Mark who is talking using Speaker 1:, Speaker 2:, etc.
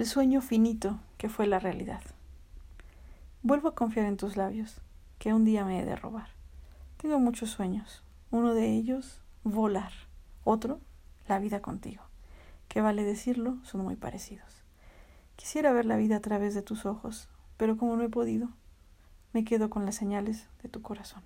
Speaker 1: el sueño finito que fue la realidad. Vuelvo a confiar en tus labios, que un día me he de robar. Tengo muchos sueños, uno de ellos, volar, otro, la vida contigo, que vale decirlo, son muy parecidos. Quisiera ver la vida a través de tus ojos, pero como no he podido, me quedo con las señales de tu corazón.